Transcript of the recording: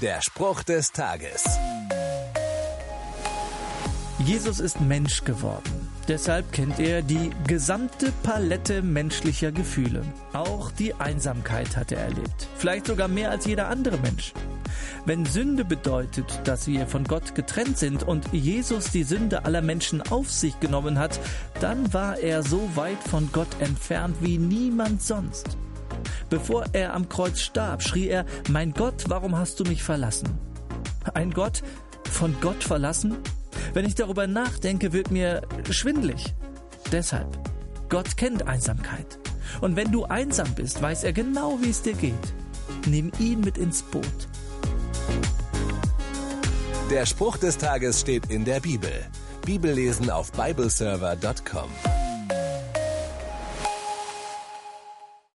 Der Spruch des Tages. Jesus ist Mensch geworden. Deshalb kennt er die gesamte Palette menschlicher Gefühle. Auch die Einsamkeit hat er erlebt. Vielleicht sogar mehr als jeder andere Mensch. Wenn Sünde bedeutet, dass wir von Gott getrennt sind und Jesus die Sünde aller Menschen auf sich genommen hat, dann war er so weit von Gott entfernt wie niemand sonst. Bevor er am Kreuz starb, schrie er, Mein Gott, warum hast du mich verlassen? Ein Gott von Gott verlassen? Wenn ich darüber nachdenke, wird mir schwindlig. Deshalb, Gott kennt Einsamkeit. Und wenn du einsam bist, weiß er genau, wie es dir geht. Nimm ihn mit ins Boot. Der Spruch des Tages steht in der Bibel. Bibellesen auf bibleserver.com.